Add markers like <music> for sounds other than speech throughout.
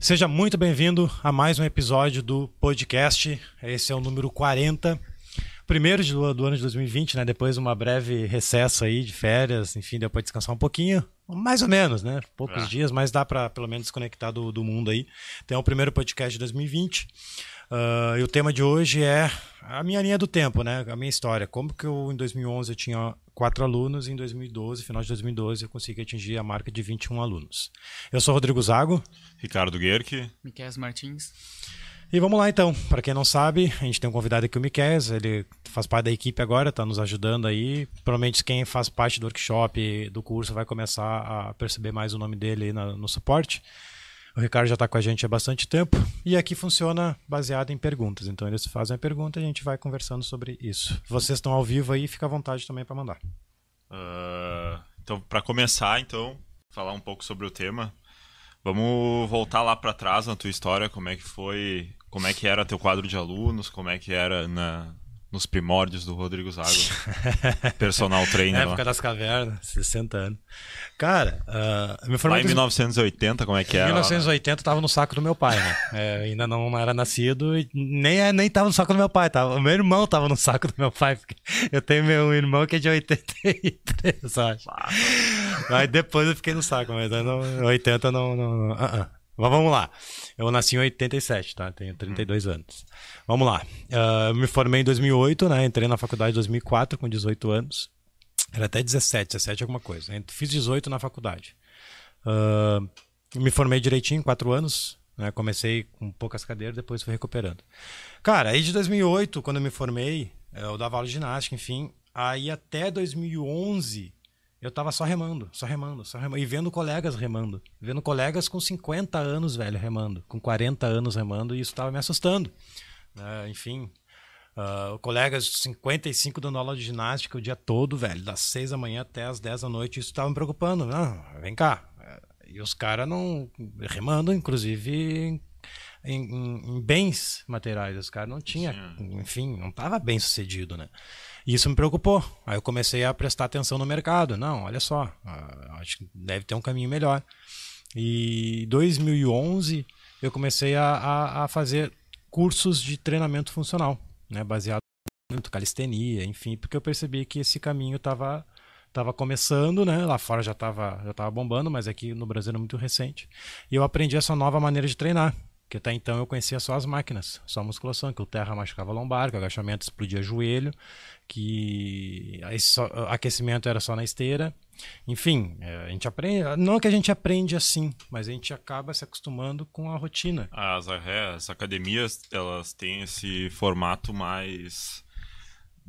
Seja muito bem-vindo a mais um episódio do podcast. Esse é o número 40. Primeiro do, do ano de 2020, né? Depois de uma breve recesso aí de férias, enfim, deu para descansar um pouquinho. Mais ou menos, né? Poucos É. dias, mas dá para pelo menos desconectar do, do mundo aí. Então é o primeiro podcast de 2020. Ah, e o tema de hoje é a minha linha do tempo, né? A minha história. Como que eu, em 2011, eu tinha quatro alunos e em 2012, final de 2012, eu consegui atingir a marca de 21 alunos. Eu sou Rodrigo Zago. Ricardo Guerque. Miquel Martins. E vamos lá então. Para quem não sabe, a gente tem um convidado aqui, o Miquel. Ele faz parte da equipe agora, está nos ajudando aí. Provavelmente quem faz parte do workshop, do curso, vai começar a perceber mais o nome dele aí no suporte. O Ricardo já está com a gente há bastante tempo. E aqui funciona baseado em perguntas. Então eles fazem a pergunta e a gente vai conversando sobre isso. Vocês estão ao vivo aí, fica à vontade também para mandar. Ah, então, para começar, então, falar um pouco sobre o tema. Vamos voltar lá para trás na tua história, como é que foi, como é que era teu quadro de alunos, como é que era na, nos primórdios do Rodrigo Zago, <laughs> personal trainer época lá. das cavernas, 60 anos. Cara, eu me formei Lá em 1980, como é que Em era? né? 1980 tava no saco do meu pai, né? <laughs> É, ainda não era nascido e nem, nem tava no saco do meu pai, tava. O meu irmão tava no saco do meu pai. Eu tenho meu irmão que é de 83, eu acho. Aí depois eu fiquei no saco, mas não, 80 não. não, não ah, ah. Mas vamos lá. Eu nasci em 87, tá? Tenho 32 anos. Vamos lá. Eu me formei em 2008, né? Entrei na faculdade em 2004 com 18 anos. Era até 17, 17 alguma coisa. Fiz 18 na faculdade. Ah, me formei direitinho, quatro anos. Né? Comecei com poucas cadeiras, depois fui recuperando. Cara, aí de 2008, quando eu me formei, eh, eu dava aula de ginástica, enfim. Aí até 2011, eu tava só remando, só remando, só remando. E vendo colegas remando. Vendo colegas com 50 anos, velho, remando. Com 40 anos remando, e isso tava me assustando. né? enfim, ah, colegas de 55 dando aula de ginástica o dia todo, velho, das 6 da manhã até as 10 da noite, isso tava me preocupando. Não, vem cá. E os caras não. remando, inclusive, em, em- em bens materiais. Os caras não tinham, enfim, não tava bem sucedido, né? E isso me preocupou. Aí eu comecei a prestar atenção no mercado. Não, olha só, ah, acho que deve ter um caminho melhor. E em 2011 eu comecei a, a, a fazer cursos de treinamento funcional, né, baseado em calistenia, enfim, porque eu percebi que esse caminho estava tava começando, né? Lá fora já estava já tava bombando, mas aqui no Brasil é muito recente. E eu aprendi essa nova maneira de treinar, que até então eu conhecia só as máquinas, só a musculação, que o terra machucava lombar, que o agachamento explodia joelho, que só- aquecimento era só na esteira. Enfim, é, a gente aprende, não que a gente aprende assim, mas a gente acaba se acostumando com a rotina. As, as academias, elas têm esse formato mais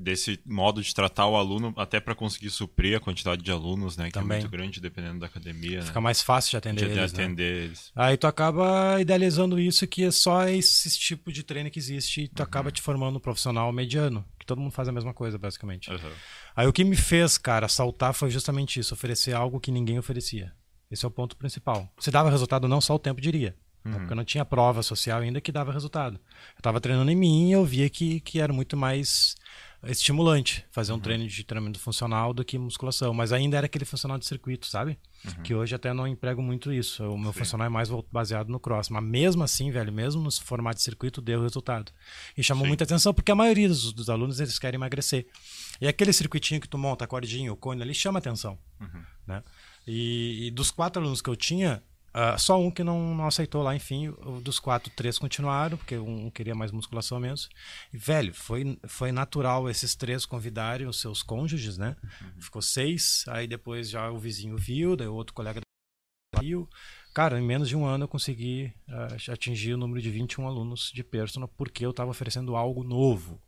desse modo de tratar o aluno até para conseguir suprir a quantidade de alunos, né, que Também. é muito grande dependendo da academia, Fica né? mais fácil de atender de eles, né? atender eles. Aí tu acaba idealizando isso que é só esse tipo de treino que existe e tu Uhum. acaba te formando um profissional mediano, que todo mundo faz a mesma coisa, basicamente. Aham. Aí o que me fez, cara, saltar foi justamente isso, oferecer algo que ninguém oferecia. Esse é o ponto principal. Se dava resultado ou não, só o tempo diria. né? Porque eu não tinha prova social ainda que dava resultado. Eu tava treinando em mim e eu via que, que era muito mais estimulante fazer um treino de treinamento funcional do que musculação. Mas ainda era aquele funcional de circuito, sabe? Que hoje até não emprego muito isso. O meu funcional é mais baseado no cross. Mas mesmo assim, velho, mesmo no formato de circuito, deu resultado. E chamou Sim. muita atenção porque a maioria dos, dos alunos eles querem emagrecer. E aquele circuitinho que tu monta, a cordinha, o cone ali, chama atenção. Né? E, e dos quatro alunos que eu tinha, ah, só um que não, não aceitou lá, enfim. Dos quatro, três continuaram, porque um queria mais musculação mesmo. E, velho, foi, foi natural esses três convidarem os seus cônjuges, né? Ficou seis, aí depois já o vizinho viu, daí o outro colega viu. Cara, em menos de um ano eu consegui ah, atingir o número de 21 alunos de personal, porque eu estava oferecendo algo novo.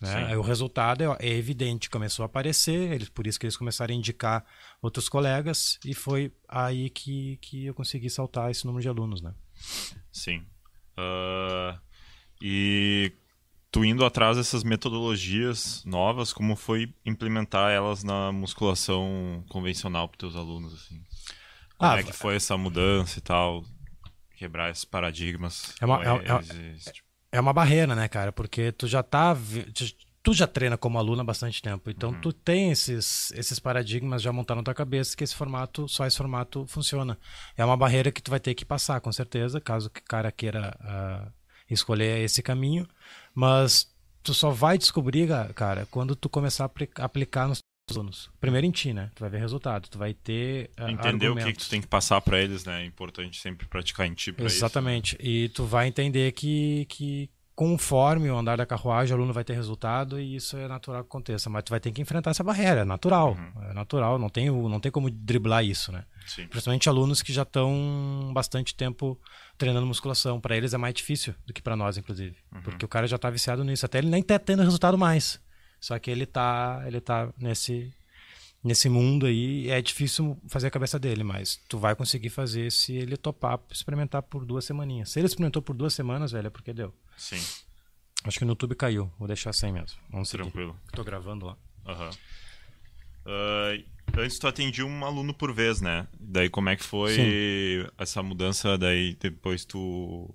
Né? Aí o resultado é, é evidente, começou a aparecer, eles, por isso que eles começaram a indicar outros colegas, e foi aí que, que eu consegui saltar esse número de alunos. Né? Sim. Ah, e tu indo atrás dessas metodologias novas, como foi implementar elas na musculação convencional para teus alunos, assim? Como Ah, é que foi essa mudança e tal? Quebrar esses paradigmas. É uma- é- é- eles, tipo- É uma barreira, né, cara? Porque tu já tá. tu já treina como aluno há bastante tempo, então uhum. tu tem esses, esses paradigmas já montados na tua cabeça que esse formato, só esse formato funciona. É uma barreira que tu vai ter que passar, com certeza, caso o cara queira uh, escolher esse caminho, mas tu só vai descobrir, cara, quando tu começar a aplicar nos alunos. Primeiro em ti, né? Tu vai ver resultado, tu vai ter uh, Entender argumentos. o que, que, tu tem que passar para eles, né? É importante sempre praticar em ti isso. Exatamente. E tu vai entender que, que conforme o andar da carruagem, o aluno vai ter resultado e isso é natural que aconteça. Mas tu vai ter que enfrentar essa barreira, é natural. Uhum. É natural, não tem, não tem como driblar isso, né? Sim. Principalmente alunos que já estão bastante tempo treinando musculação. Para eles é mais difícil do que para nós, inclusive. Uhum. Porque o cara já está viciado nisso. Até ele nem tá tendo resultado mais. Só que ele tá, ele tá nesse, nesse mundo aí. É difícil fazer a cabeça dele, mas tu vai conseguir fazer se ele topar experimentar por duas semaninhas. Se ele experimentou por duas semanas, velho, é porque deu. Sim. Acho que no YouTube caiu. Vou deixar sem mesmo. Vamos Tranquilo. Seguir. Tô gravando lá. Aham. Uhum. Uh, antes tu atendia um aluno por vez, né? Daí como é que foi Sim. essa mudança? Daí depois tu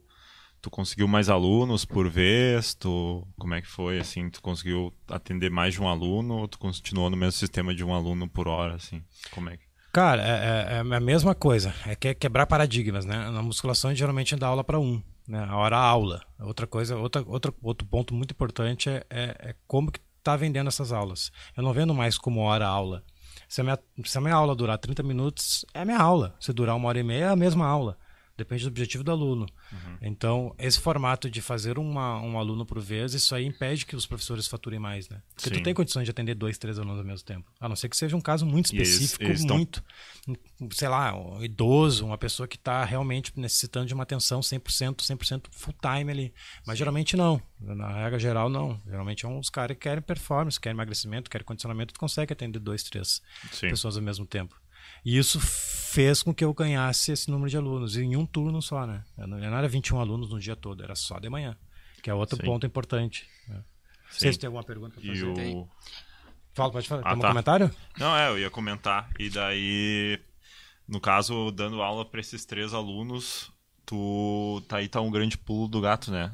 tu conseguiu mais alunos por vez? Tu como é que foi assim? Tu conseguiu atender mais de um aluno ou tu continuou no mesmo sistema de um aluno por hora assim? Como é que Cara, é, é, é a mesma coisa. É é quebrar paradigmas, né? Na musculação a gente geralmente dá aula para um né? A hora aula. Outra coisa, outra, outra, outro ponto muito importante é, é, é como que está vendendo essas aulas. Eu não vendo mais como hora aula. Se a, minha, se a minha aula durar 30 minutos, é a minha aula. Se durar uma hora e meia, é a mesma aula. Depende do objetivo do aluno. Uhum. Então, esse formato de fazer uma, um aluno por vez, isso aí impede que os professores faturem mais, né? Porque Sim. tu tem condições de atender dois, três alunos ao mesmo tempo. A não ser que seja um caso muito específico, eles, eles muito, tão... sei lá, um idoso, uma pessoa que está realmente necessitando de uma atenção 100%, 100% full time ali. Mas geralmente não. Na regra geral, não. Geralmente é uns caras que querem performance, querem emagrecimento, querem condicionamento, tu consegue atender dois, três Sim. pessoas ao mesmo tempo. E isso fez com que eu ganhasse esse número de alunos, em um turno só, né? Não era 21 alunos no dia todo, era só de manhã, que é outro Sim. ponto importante. Né? Vocês têm alguma pergunta para fazer? O... Fala, pode falar. Ah, Tem um tá. comentário? Não, é, eu ia comentar. E daí, no caso, dando aula para esses três alunos, tu tá aí tá um grande pulo do gato, né?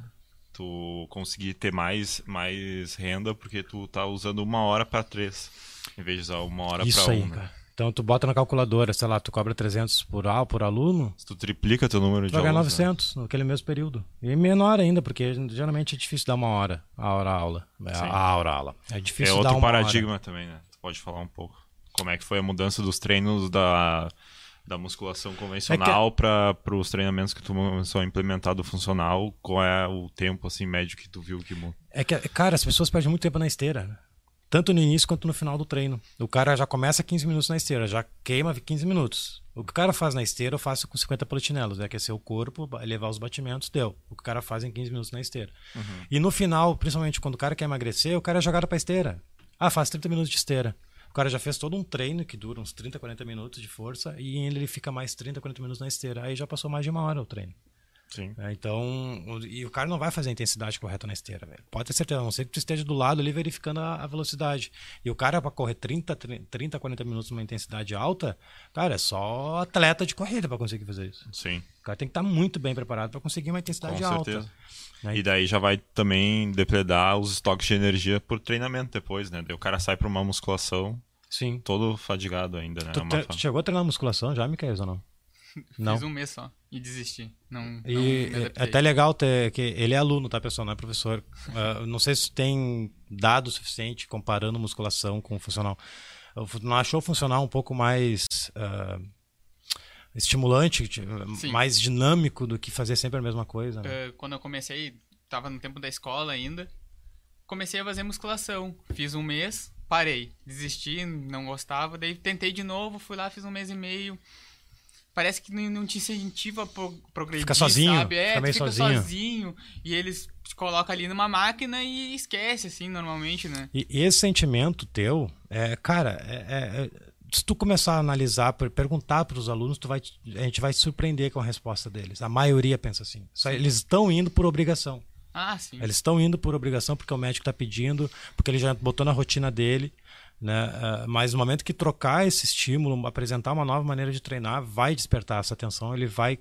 Tu conseguir ter mais, mais renda porque tu tá usando uma hora para três, em vez de usar uma hora para um. Né? Então tu bota na calculadora, sei lá, tu cobra 300 por, por aluno. Se tu triplica teu número tu de vai ganhar 900 né? naquele mesmo período. E menor ainda, porque geralmente é difícil dar uma hora a hora aula. É, a, a hora aula. É difícil É outro paradigma hora. também, né? Tu pode falar um pouco. Como é que foi a mudança dos treinos da, da musculação convencional é que... para os treinamentos que tu começou a implementar do funcional? Qual é o tempo assim médio que tu viu que muda? É que, cara, as pessoas perdem muito tempo na esteira tanto no início quanto no final do treino. O cara já começa 15 minutos na esteira, já queima 15 minutos. O que o cara faz na esteira, eu faço com 50 politinelos, é aquecer o corpo, elevar os batimentos, deu. O que o cara faz em 15 minutos na esteira. Uhum. E no final, principalmente quando o cara quer emagrecer, o cara é jogado para esteira. Ah, faz 30 minutos de esteira. O cara já fez todo um treino que dura uns 30, 40 minutos de força e ele fica mais 30, 40 minutos na esteira. Aí já passou mais de uma hora o treino. Sim. É, então, e o cara não vai fazer a intensidade correta na esteira, velho. Pode ter certeza, a não ser que tu esteja do lado ali verificando a, a velocidade. E o cara para correr 30, 30, 40 minutos numa intensidade alta, cara, é só atleta de corrida para conseguir fazer isso. Sim. O cara tem que estar tá muito bem preparado para conseguir uma intensidade Com alta. Certeza. Né? E daí já vai também depredar os estoques de energia por treinamento depois, né? Daí o cara sai para uma musculação Sim. todo fadigado ainda, né? Tu, é tu chegou a treinar musculação já, Micael, ou não? Não. Fiz um mês só e desisti. Não, e não é até legal ter que ele é aluno, tá, pessoal? Não é professor. Uh, <laughs> não sei se tem dado suficiente comparando musculação com funcional. Não achou funcional um pouco mais uh, estimulante, Sim. mais dinâmico do que fazer sempre a mesma coisa? Né? Uh, quando eu comecei, estava no tempo da escola ainda, comecei a fazer musculação. Fiz um mês, parei, desisti, não gostava, daí tentei de novo, fui lá, fiz um mês e meio parece que não, te incentiva a pro, progredir, fica sozinho, sabe? É, fica, fica sozinho. sozinho. E eles te colocam ali numa máquina e esquece, assim, normalmente, né? E, e esse sentimento teu, é, cara, é, é, é se tu começar a analisar, perguntar para os alunos, tu vai, a gente vai se surpreender com a resposta deles. A maioria pensa assim. Só, eles estão indo por obrigação. Ah, sim. Eles estão indo por obrigação porque o médico está pedindo, porque ele já botou na rotina dele. Né? Uh, mas no momento que trocar esse estímulo, apresentar uma nova maneira de treinar, vai despertar essa atenção, ele vai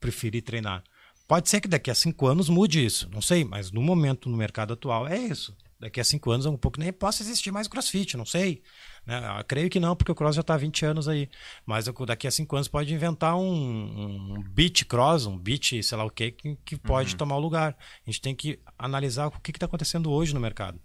preferir treinar. Pode ser que daqui a cinco anos mude isso, não sei, mas no momento, no mercado atual, é isso. Daqui a cinco anos, um pouco nem possa existir mais o crossfit, não sei. Né? Eu creio que não, porque o cross já está há 20 anos aí. Mas daqui a cinco anos pode inventar um, um beat cross, um beat, sei lá o quê, que, que pode Uhum. tomar o lugar. A gente tem que analisar o que está acontecendo hoje no mercado.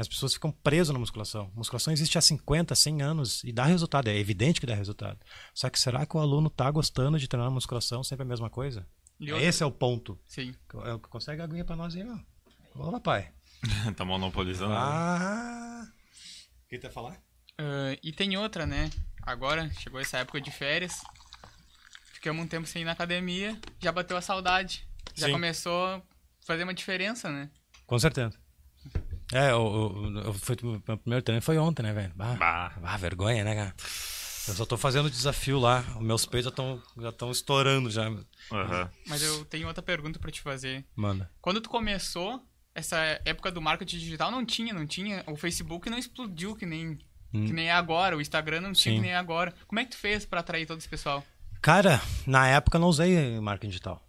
As pessoas ficam presas na musculação. musculação existe há 50, 100 anos e dá resultado. É evidente que dá resultado. Só que será que o aluno está gostando de treinar musculação sempre a mesma coisa? E outra- Esse é o ponto. Sim. É o que consegue a aguinha pra nós aí, ó. Ô, papai. <laughs> tá monopolizando. Ah. O que tu ia falar? Ah, e tem outra, né? Agora chegou essa época de férias. Ficamos um tempo sem ir na academia, já bateu a saudade. Já Sim. começou a fazer uma diferença, né? Com certeza. É, o, o, eu fui, o meu primeiro treino foi ontem, né, velho? Bah, Bah. bah, vergonha, né, cara? Eu só tô fazendo o desafio lá. Os meus peitos já estão estourando já. Aham. Mas eu tenho outra pergunta pra te fazer. Manda. Quando tu começou, essa época do marketing digital não tinha, não tinha. O Facebook não explodiu que nem, que nem é agora. O Instagram não tinha Hum. Sim. que nem é agora. Como é que tu fez pra atrair todo esse pessoal? Cara, na época eu não usei marketing digital.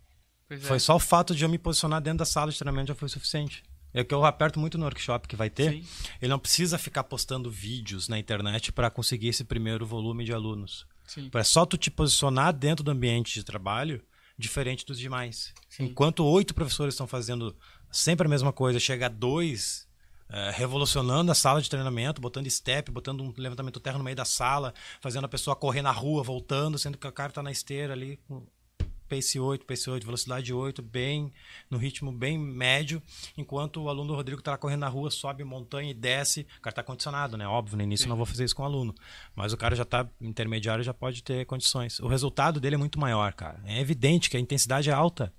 Pois é. Foi só o fato de eu me posicionar dentro da sala de treinamento já foi o suficiente. É o que eu aperto muito no workshop que vai ter. Sim. Ele não precisa ficar postando vídeos na internet para conseguir esse primeiro volume de alunos. Sim. É só tu te posicionar dentro do ambiente de trabalho diferente dos demais. Sim. Enquanto oito professores estão fazendo sempre a mesma coisa, chega a dois eh, revolucionando a sala de treinamento, botando step, botando um levantamento terra no meio da sala, fazendo a pessoa correr na rua, voltando, sendo que o cara está na esteira ali pace 8, pace 8, velocidade 8, bem no ritmo bem médio, enquanto o aluno Rodrigo está correndo na rua, sobe montanha e desce. O cara está condicionado, né? Óbvio, no início eu não vou fazer isso com o aluno, mas o cara já está intermediário, já pode ter condições. O resultado dele é muito maior, cara. É evidente que a intensidade é alta.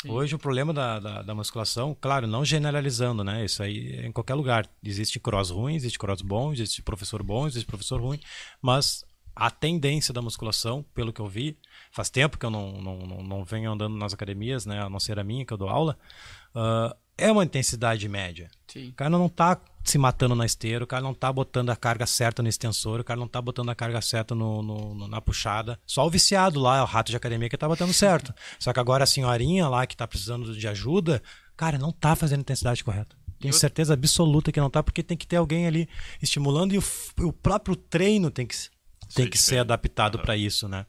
Sim. Hoje o problema da, da, da musculação, claro, não generalizando, né? Isso aí é em qualquer lugar. Existe cross ruim, existe cross bom, existe professor bom, existe professor ruim, mas a tendência da musculação, pelo que eu vi, faz tempo que eu não, não, não, não venho andando nas academias, né? A não ser a minha, que eu dou aula, ah, é uma intensidade média. Sim. O cara não tá se matando na esteira, o cara não tá botando a carga certa no extensor, o cara não tá botando a carga certa no, no- no- na puxada. Só o viciado lá, o rato de academia, que tá botando certo. <laughs> Só que agora a senhorinha lá que tá precisando de ajuda, cara, não tá fazendo a intensidade correta. Tenho certeza absoluta que não tá, porque tem que ter alguém ali estimulando e o, o próprio treino tem que, tem Ser que ser adaptado para isso, né?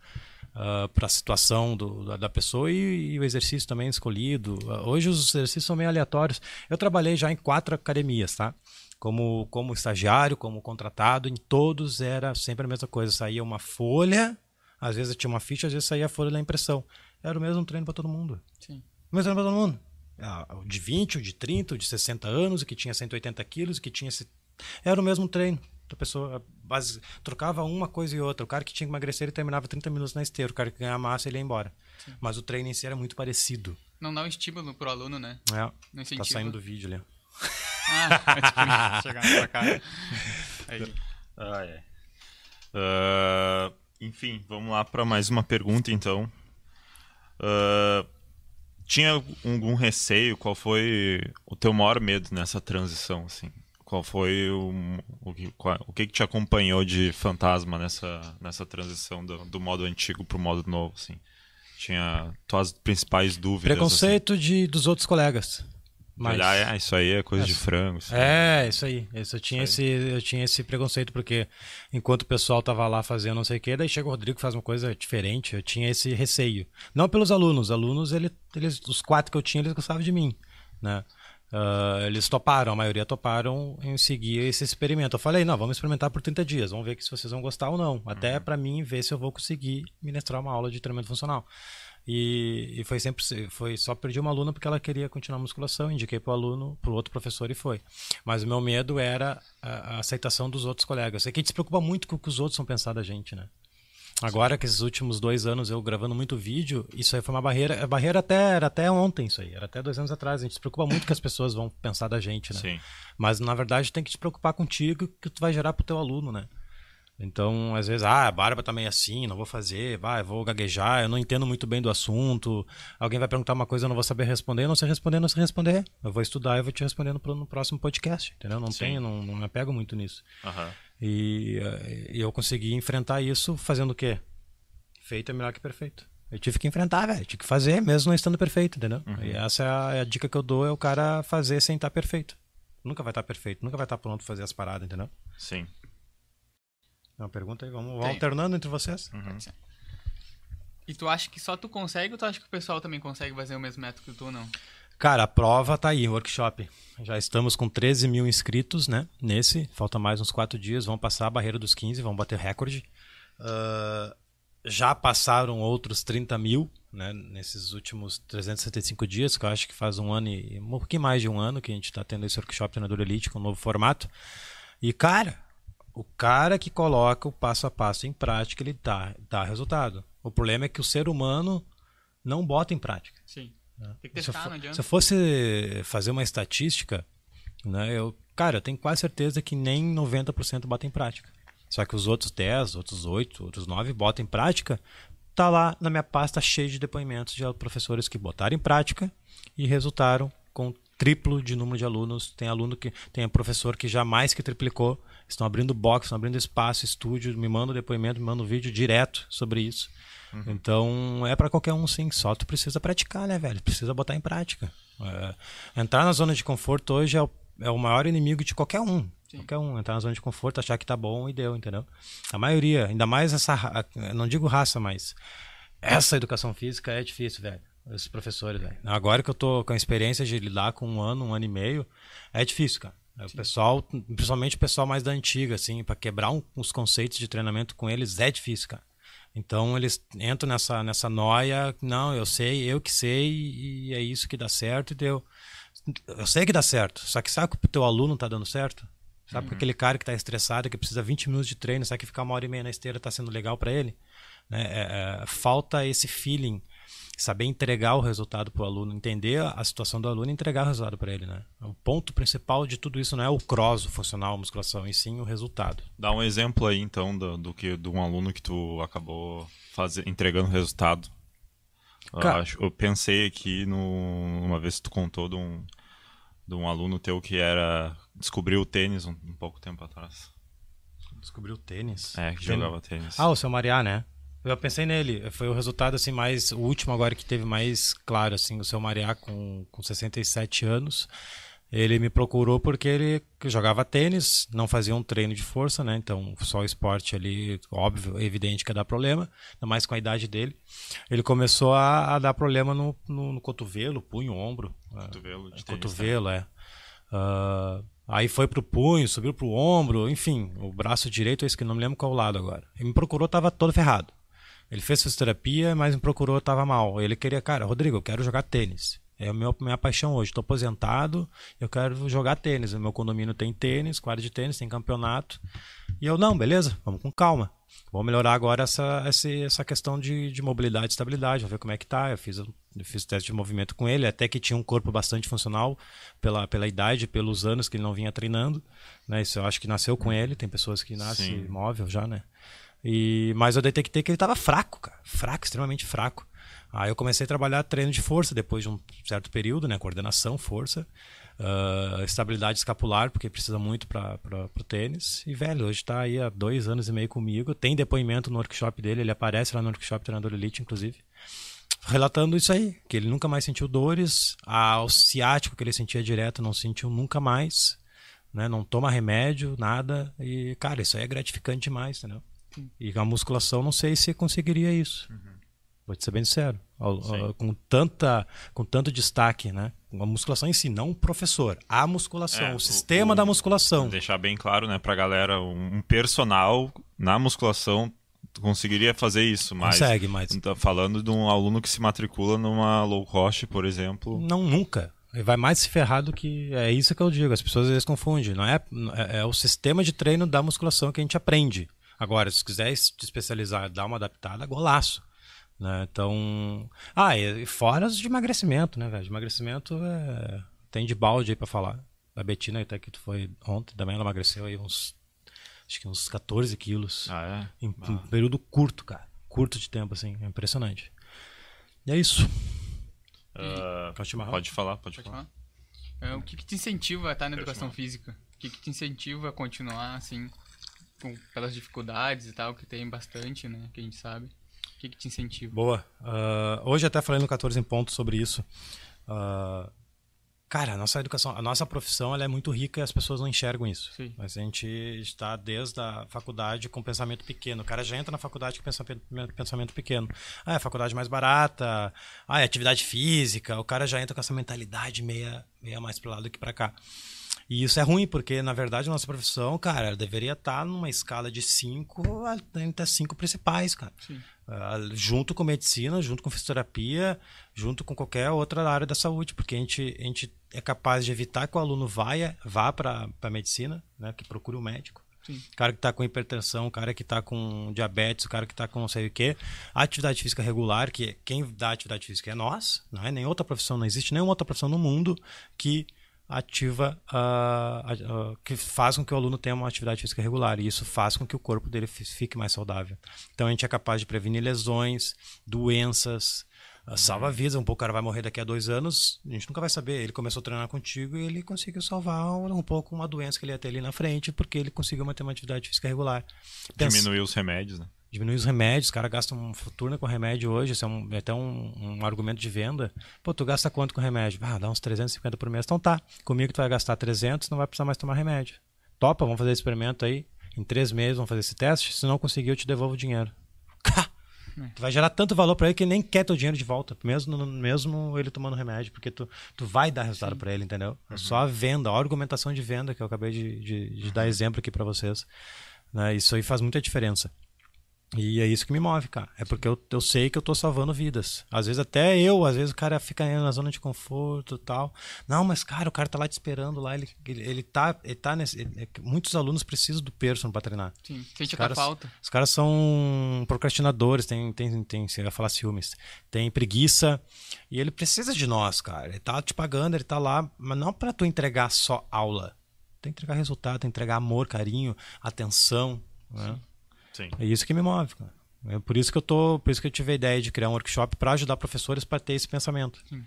Para a situação do- da, da pessoa e, e o exercício também escolhido. Ah, hoje os exercícios são meio aleatórios. Eu trabalhei já em quatro academias, tá? Como, como estagiário, como contratado, em todos era sempre a mesma coisa. Saía uma folha, às vezes tinha uma ficha, às vezes saía a folha da impressão. Era o mesmo treino para todo mundo. Sim. O mesmo treino para todo mundo. Ah, O de 20, o de 30, o de 60 anos, o que tinha 180 quilos, o que tinha. Era o mesmo treino. A pessoa base... trocava uma coisa e outra. O cara que tinha que emagrecer ele terminava 30 minutos na esteira. O cara que ganhava massa ele ia embora. Mas o treino em si era muito parecido. Não dá um estímulo pro aluno, né? É, Não tá incentiva. saindo do vídeo ali. Ah, chegar pra cá. Aí. Ah, é. Ah, enfim, vamos lá para mais uma pergunta então. Ah, tinha algum receio? Qual foi o teu maior medo nessa transição? Assim? Qual foi o, o, que, qual- o que, que te acompanhou de fantasma nessa, nessa transição do, do modo antigo pro modo novo? Assim? Tinha tuas principais dúvidas? Preconceito de, dos outros colegas. Assim, Mas... olhar, ah, isso aí é coisa de frango. assim. É, isso aí. Isso, eu, tinha esse, eu tinha esse preconceito, porque enquanto o pessoal tava lá fazendo não sei o quê, daí chega o Rodrigo e faz uma coisa diferente, eu tinha esse receio. Não pelos alunos, os alunos, ele, eles, os quatro que eu tinha, eles gostavam de mim, né? Ah, eles toparam, a maioria toparam em seguir esse experimento. Eu falei, não, vamos experimentar por 30 dias, vamos ver se vocês vão gostar ou não. Até pra mim ver se eu vou conseguir ministrar uma aula de treinamento funcional. E, e foi sempre foi só perdi uma aluna porque ela queria continuar a musculação, indiquei para o aluno, para o outro professor e foi. Mas o meu medo era a, a aceitação dos outros colegas. É que a gente se preocupa muito com o que os outros vão pensar da gente, né? Agora que esses últimos dois anos eu gravando muito vídeo, isso aí foi uma barreira. A barreira até, era até ontem, isso aí. Era até dois anos atrás. A gente se preocupa muito que as pessoas vão pensar da gente, né? Sim. Mas na verdade tem que te preocupar contigo que tu vai gerar pro teu aluno, né? Então, às vezes, ah, a barba tá meio assim, não vou fazer, vai, vou gaguejar, eu não entendo muito bem do assunto. Alguém vai perguntar uma coisa, eu não vou saber responder, eu não sei responder, não sei responder. Eu vou estudar e vou te responder no, próximo podcast, entendeu? Não Sim. tenho, não, não me apego muito nisso. Aham. E, eh, e eu consegui enfrentar isso fazendo o quê? Feito é melhor que perfeito. Eu tive que enfrentar, velho. Tive que fazer, mesmo não estando perfeito, entendeu? E essa é a, é a dica que eu dou, é o cara fazer sem estar perfeito. Nunca vai estar perfeito, nunca vai estar pronto pra fazer as paradas, entendeu? Sim. É uma pergunta aí, vamos, vamos Tem. alternando entre vocês. Uhum. E tu acha que só tu consegue ou tu acha que o pessoal também consegue fazer o mesmo método que tu, não? Cara, a prova tá aí, workshop. Já estamos com 13 mil inscritos, né? Nesse, falta mais uns 4 dias, vamos passar a barreira dos 15, vamos bater recorde. Ah, já passaram outros 30 mil, né? Nesses últimos 365 dias, que eu acho que faz um ano e um pouquinho mais de um ano que a gente tá tendo esse workshop Treinador Elite com um novo formato. E, cara, o cara que coloca o passo a passo em prática, ele dá, dá resultado. O problema é que o ser humano não bota em prática. Sim. Né? Tem que Se testar, fo- não adianta. Se eu fosse fazer uma estatística, né, eu, cara, eu tenho quase certeza que nem 90% bota em prática. Só que os outros 10, outros 8, outros 9 botam em prática, tá lá na minha pasta cheia de depoimentos de professores que botaram em prática e resultaram com triplo de número de alunos. Tem aluno que tem professor que já mais que triplicou, estão abrindo box, estão abrindo espaço, estúdio, me manda depoimento, me manda um vídeo direto sobre isso. Então é para qualquer um sim, só tu precisa praticar, né, velho? Precisa botar em prática. É, entrar na zona de conforto hoje é o, é o maior inimigo de qualquer um. Sim. Qualquer um entrar na zona de conforto, achar que tá bom e deu, entendeu? A maioria, ainda mais essa, não digo raça, mas essa educação física é difícil, velho. Esses professores, velho. Agora que eu tô com a experiência de lidar com um ano, um ano e meio, é difícil, cara. É, O pessoal, principalmente o pessoal mais da antiga, assim, para quebrar um- os conceitos de treinamento com eles é difícil, cara. Então eles entram nessa, nessa noia, não, eu sei, eu que sei, e é isso que dá certo, e deu. Eu sei que dá certo, só que sabe que o teu aluno tá dando certo? Sabe que aquele cara que tá estressado, que precisa 20 minutos de treino, sabe que ficar uma hora e meia na esteira tá sendo legal para ele? Né? É, é, falta esse feeling, saber entregar o resultado pro aluno, entender a situação do aluno e entregar o resultado para ele, né? O ponto principal de tudo isso não é o cross, o funcional, a musculação, e sim o resultado. Dá um exemplo aí, então, do, do que de um aluno que tu acabou faze- entregando resultado. Eu, Cara- acho- eu pensei aqui no, uma vez que tu contou de um, de um aluno teu que era descobriu o tênis um, um pouco tempo atrás. Descobriu o tênis. É, que Tênis. jogava tênis. Ah, o seu Mariá, né? Eu pensei nele. Foi o resultado assim mais o último agora que teve mais claro assim, o seu Mariá com com 67 anos. Ele me procurou porque ele jogava tênis, não fazia um treino de força, né? Então, só o esporte ali, óbvio, é evidente que ia dar problema, ainda mais com a idade dele. Ele começou a, a dar problema no, no, no cotovelo, punho, ombro. é. Cotovelo de É, tênis, cotovelo, é. Ah, aí foi pro punho, subiu pro ombro, enfim, o braço direito, esse que não me lembro qual lado agora. Ele me procurou, tava todo ferrado. Ele fez fisioterapia, mas me procurou, tava mal. Ele queria, cara, Rodrigo, eu quero jogar tênis. É a minha, minha paixão hoje. Estou aposentado, eu quero jogar tênis. O meu condomínio tem tênis, quadra de tênis, tem campeonato. E eu, não, beleza, vamos com calma. Vou melhorar agora essa, essa, essa questão de, de mobilidade e estabilidade, vou ver como é que tá. Eu fiz, eu fiz teste de movimento com ele, até que tinha um corpo bastante funcional pela, pela idade, pelos anos que ele não vinha treinando. Né? Isso eu acho que nasceu com ele, tem pessoas que nascem Sim. móvel já, né? E, mas eu detectei que ele estava fraco, cara. Fraco, extremamente fraco. Aí eu comecei a trabalhar treino de força depois de um certo período, né? Coordenação, força, ah, estabilidade escapular, porque precisa muito para o tênis. E, velho, hoje está aí há dois anos e meio comigo. Tem depoimento no workshop dele, ele aparece lá no workshop Treinador Elite, inclusive. Relatando isso aí, que ele nunca mais sentiu dores, a- ciático que ele sentia direto não sentiu nunca mais, né? Não toma remédio, nada. E, cara, isso aí é gratificante demais, entendeu? E a musculação, não sei se conseguiria isso. Vou te ser bem sincero. Sim. com, tanta, com tanto destaque, né? A musculação em si, não o professor. A musculação, É, o sistema o- da musculação. Deixar bem claro, né, pra galera, um, personal na musculação conseguiria fazer isso, mas Consegue, mas tá falando de um aluno que se matricula numa low cost, por exemplo. não nunca. Ele vai mais se ferrar do que. É isso que eu digo. As pessoas às vezes confundem. Não é, é, é o sistema de treino da musculação que a gente aprende. Agora, se quiser se especializar, dar uma adaptada, golaço. Né? Então. Ah, e fora os de emagrecimento, né, velho? De emagrecimento é... tem de balde aí pra falar. A Betina, até que tu foi ontem, também ela emagreceu aí uns. Acho que uns 14 quilos. Ah, é? Em um período curto, cara. Curto de tempo, assim. É impressionante. E é isso. Ah, Quer chimarrão? pode falar, pode, Pode falar. falar? É, o que, que te incentiva a estar na educação física? O que, que te incentiva a continuar, assim, pelas dificuldades e tal, que tem bastante, né? Que a gente sabe. O que, que te incentiva? Boa. Ah, hoje até falei no 14 em ponto sobre isso. Ah, Cara, a nossa educação, a nossa profissão ela é muito rica e as pessoas não enxergam isso. Sim. Mas a gente está desde a faculdade com pensamento pequeno. O cara já entra na faculdade com pensamento, pensamento pequeno. Ah, é a faculdade mais barata. Ah, é atividade física. O cara já entra com essa mentalidade meia, meia mais para lá do que para cá. E isso é ruim, porque, na verdade, a nossa profissão, cara, deveria estar numa escala de cinco até cinco principais, cara. Uh, junto com medicina, junto com fisioterapia, junto com qualquer outra área da saúde, porque a gente, a gente é capaz de evitar que o aluno vá, vá para a medicina, né, que procure um médico. Sim. O cara que está com hipertensão, o cara que está com diabetes, o cara que está com não sei o quê. Atividade física regular, que quem dá atividade física é nós, não é nem outra profissão, não existe nenhuma outra profissão no mundo que ativa, uh, uh, que faz com que o aluno tenha uma atividade física regular. E isso faz com que o corpo dele fique mais saudável. Então a gente é capaz de prevenir lesões, doenças, uh, salva vidas. Um pouco o cara vai morrer daqui a dois anos, a gente nunca vai saber. Ele começou a treinar contigo e ele conseguiu salvar um pouco uma doença que ele ia ter ali na frente, porque ele conseguiu manter uma atividade física regular. Pensa, Diminuiu os remédios, né? Diminuir os remédios, os caras gastam uma fortuna com remédio hoje, isso é, um, é até um, um, argumento de venda. Pô, tu gasta quanto com remédio? Ah, dá uns 350 por mês. Então tá, comigo tu vai gastar 300, não vai precisar mais tomar remédio. Topa, vamos fazer esse experimento aí. Em três meses vamos fazer esse teste. Se não conseguir, eu te devolvo o dinheiro. <laughs> É. Tu vai gerar tanto valor para ele que ele nem quer teu dinheiro de volta, mesmo, mesmo ele tomando remédio, porque tu, tu vai dar resultado para ele, entendeu? É uhum. Só a venda, a argumentação de venda que eu acabei de, de, de dar exemplo aqui para vocês. Né? Isso aí faz muita diferença. E é isso que me move, cara. É porque eu, eu sei que eu tô salvando vidas. Às vezes até eu, às vezes o cara fica na zona de conforto e tal. Não, mas cara, o cara tá lá te esperando lá, ele, ele, ele tá, ele tá nesse. Ele, muitos alunos precisam do person para treinar. Sim, sente caras, falta. Os caras são procrastinadores, tem, tem, tem, você vai falar ciúmes, tem preguiça. E ele precisa de nós, cara. Ele tá te pagando, ele tá lá, mas não para tu entregar só aula. Tem que entregar resultado, tem que entregar amor, carinho, atenção. Né? Sim. É isso que me move, cara. É por isso que eu tô, por isso que eu tive a ideia de criar um workshop para ajudar professores para ter esse pensamento. Sim.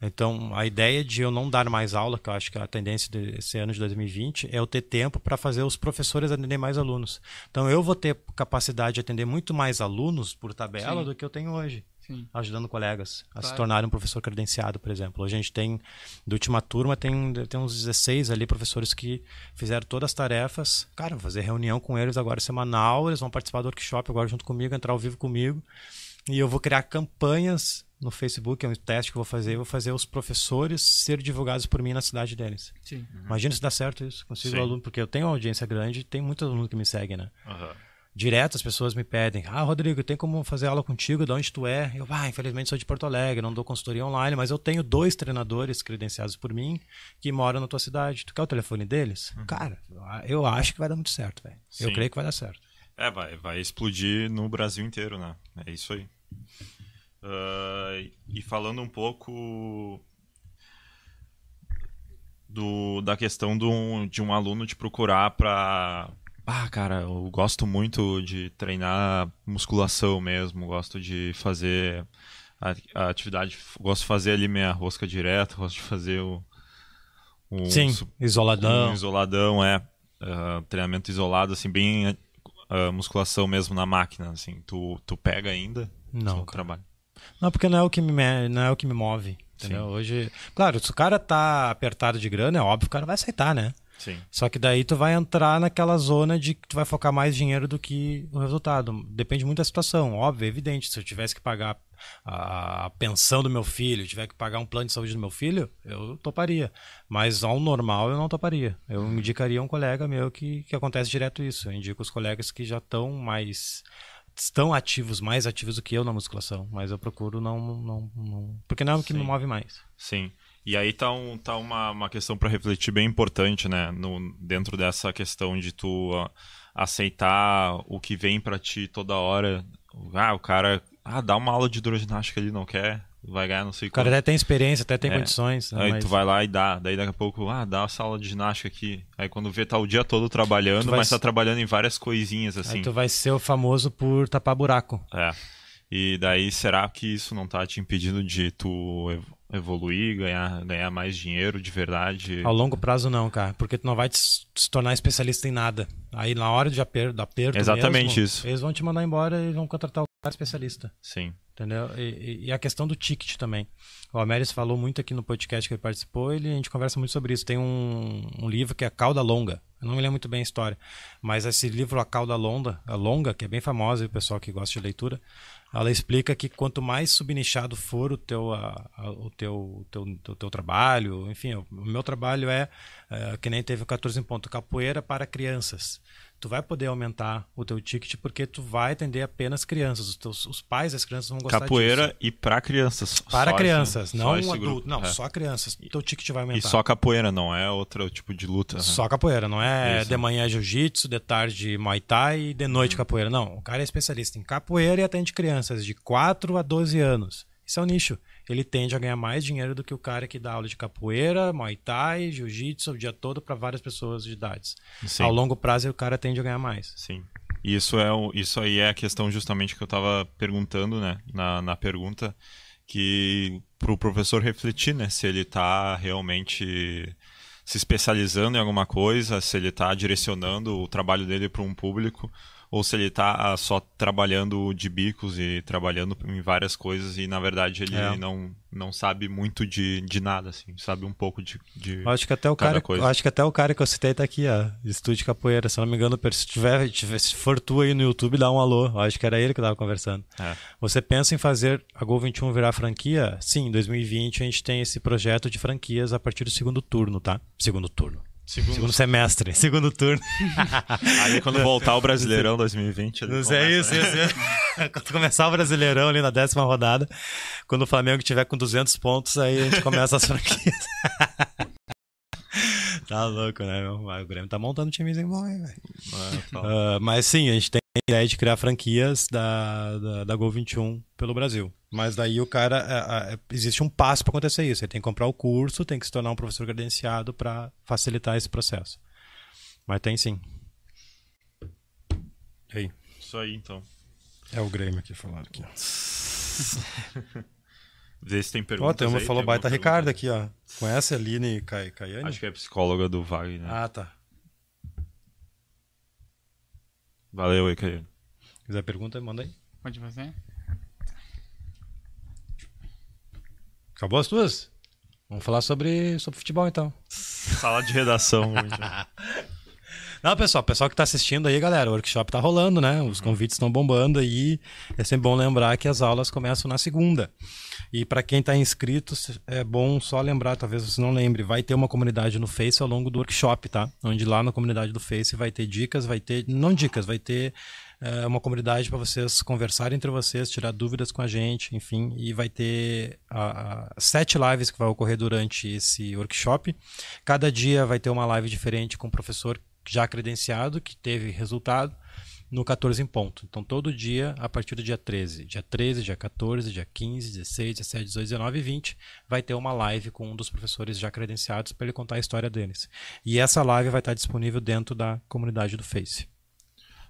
Então, a ideia de eu não dar mais aula, que eu acho que é a tendência desse ano de 2020, é eu ter tempo para fazer os professores atender mais alunos. Então, eu vou ter capacidade de atender muito mais alunos por tabela Sim. do que eu tenho hoje. Sim. ajudando colegas a claro. se tornarem um professor credenciado, por exemplo. Hoje a gente tem, da última turma, tem, tem uns 16 ali professores que fizeram todas as tarefas. Cara, vou fazer reunião com eles agora semanal, eles vão participar do workshop agora junto comigo, entrar ao vivo comigo. E eu vou criar campanhas no Facebook, é um teste que eu vou fazer, eu vou fazer os professores ser divulgados por mim na cidade deles. Sim. Uhum. Imagina se dá certo isso. Consigo Sim. aluno, porque eu tenho uma audiência grande e tem muitos alunos que me seguem, né? Uhum direto as pessoas me pedem: Ah, Rodrigo, tem como fazer aula contigo? De onde tu é? Eu, ah, infelizmente sou de Porto Alegre, não dou consultoria online, mas eu tenho dois treinadores credenciados por mim que moram na tua cidade. Tu quer o telefone deles? Uhum. Cara, eu acho que vai dar muito certo, velho. Eu creio que vai dar certo. É, vai, vai explodir no Brasil inteiro, né? É isso aí. Uh, e falando um pouco do, da questão do, de um aluno te procurar para ah, cara, eu gosto muito de treinar musculação mesmo, gosto de fazer a, a atividade, gosto de fazer ali minha rosca direto, gosto de fazer o. Um, Sim, isoladão. Um isoladão, é. Uh, treinamento isolado, assim, bem uh, musculação mesmo na máquina, assim. Tu, tu pega ainda? Não. Trabalho. Não, porque não é o que me, não é o que me move. Entendeu? Hoje. Claro, se o cara tá apertado de grana, é óbvio que o cara vai aceitar, né? Sim. Só que daí tu vai entrar naquela zona de que tu vai focar mais dinheiro do que o resultado. Depende muito da situação, óbvio, é evidente. Se eu tivesse que pagar a pensão do meu filho, tiver que pagar um plano de saúde do meu filho, eu toparia. Mas ao normal eu não toparia. Eu indicaria um colega meu que, que acontece direto isso. Eu indico os colegas que já estão mais estão ativos, mais ativos do que eu na musculação, mas eu procuro não, não, não porque não é o que Sim. me move mais. Sim. E aí tá, um, tá uma, uma questão para refletir bem importante, né? No, dentro dessa questão de tu uh, aceitar o que vem para ti toda hora. Ah, o cara. Ah, dá uma aula de hidroginástica ali, não quer? Vai ganhar, não sei O cara até tem experiência, até tem é. condições. Né? Aí mas... tu vai lá e dá. Daí daqui a pouco, ah, dá essa aula de ginástica aqui. Aí quando vê, tá o dia todo trabalhando, vai... mas tá trabalhando em várias coisinhas assim. Aí tu vai ser o famoso por tapar buraco. É. E daí, será que isso não tá te impedindo de tu evoluir, ganhar, ganhar mais dinheiro de verdade? Ao longo prazo não, cara, porque tu não vai te, se tornar especialista em nada. Aí na hora de aperto, da perda Exatamente mesmo, isso. Eles vão te mandar embora e vão contratar o cara especialista. Sim. Entendeu? E, e, a questão do ticket também. O Amélis falou muito aqui no podcast que ele participou, ele, a gente conversa muito sobre isso. Tem um, um livro que é a Cauda Longa. Eu não me lembro muito bem a história, mas esse livro, A Cauda Longa, a Longa, que é bem famosa, o pessoal que gosta de leitura, ela explica que quanto mais subnichado for o teu, a, a, o teu, teu, teu, teu, trabalho, enfim, o, o meu trabalho é, é, que nem teve o 14 em ponto, capoeira para crianças tu vai poder aumentar o teu ticket porque tu vai atender apenas crianças. Os, teus, os pais das crianças vão gostar Capoeira disso. e para crianças. Para crianças, não um adulto. Grupo. Não, é. só crianças. O teu ticket vai aumentar. E só capoeira, não é outro tipo de luta. Só né? capoeira, não é Isso. de manhã jiu-jitsu, de tarde muay thai e de noite hum. capoeira. Não, o cara é especialista em capoeira e atende crianças de 4 a 12 anos. Isso é o nicho ele tende a ganhar mais dinheiro do que o cara que dá aula de capoeira, muay thai, jiu-jitsu o dia todo para várias pessoas de idades. Sim. Ao longo prazo, o cara tende a ganhar mais. Sim. Isso, é o, isso aí é a questão justamente que eu estava perguntando né, na, na pergunta, que para o professor refletir né, se ele está realmente se especializando em alguma coisa, se ele está direcionando o trabalho dele para um público ou se ele está ah, só trabalhando de bicos e trabalhando em várias coisas e na verdade ele é. não, não sabe muito de, de nada, assim, sabe um pouco de, de acho que até o cara, coisa. Acho que até o cara que eu citei tá aqui, ó, estúdio capoeira, se não me engano, se tiver, se for tu aí no YouTube, dá um alô, acho que era ele que tava conversando. É. Você pensa em fazer a Gol 21 virar franquia? Sim, em 2020 a gente tem esse projeto de franquias a partir do segundo turno, tá? Segundo turno. Segundo, segundo semestre, segundo turno. <laughs> Aí quando voltar o Brasileirão 2020. Não sei, é isso, isso, isso. <laughs> Quando começar o Brasileirão ali na décima rodada, quando o Flamengo tiver com 200 pontos, aí a gente começa as <laughs> franquias. Tá louco, né, meu? O Grêmio tá montando um timezinho bom aí, velho. Uh, mas sim, a gente tem a ideia de criar franquias da, da, da Gol 21 pelo Brasil. Mas daí o cara. É, é, existe um passo para acontecer isso. Ele tem que comprar o curso, tem que se tornar um professor credenciado para facilitar esse processo. Mas tem sim. E aí? Isso aí, então. É o Grêmio aqui falando aqui. <laughs> Vê se tem perguntas. Ó, tem uma falou baita Ricardo aqui, ó. Conhece a Aline Caiane? Acho que é psicóloga do Wagner. Ah, tá. Valeu aí, Caiane. quiser pergunta, manda aí. Pode fazer. Acabou as tuas? Vamos falar sobre, sobre futebol então. Sala de redação. <laughs> Não, pessoal, pessoal que está assistindo aí, galera, o workshop está rolando, né? Os convites estão bombando aí. É sempre bom lembrar que as aulas começam na segunda. E para quem está inscrito, é bom só lembrar, talvez você não lembre, vai ter uma comunidade no Face ao longo do workshop, tá? Onde lá na comunidade do Face vai ter dicas, vai ter, não dicas, vai ter é uma comunidade para vocês conversarem entre vocês, tirar dúvidas com a gente, enfim, e vai ter a, a, sete lives que vai ocorrer durante esse workshop. Cada dia vai ter uma live diferente com um professor já credenciado, que teve resultado, no 14 em ponto. Então, todo dia, a partir do dia 13, dia 13, dia 14, dia 15, 16, 17, 18, 19 e 20, vai ter uma live com um dos professores já credenciados para ele contar a história deles. E essa live vai estar disponível dentro da comunidade do Face.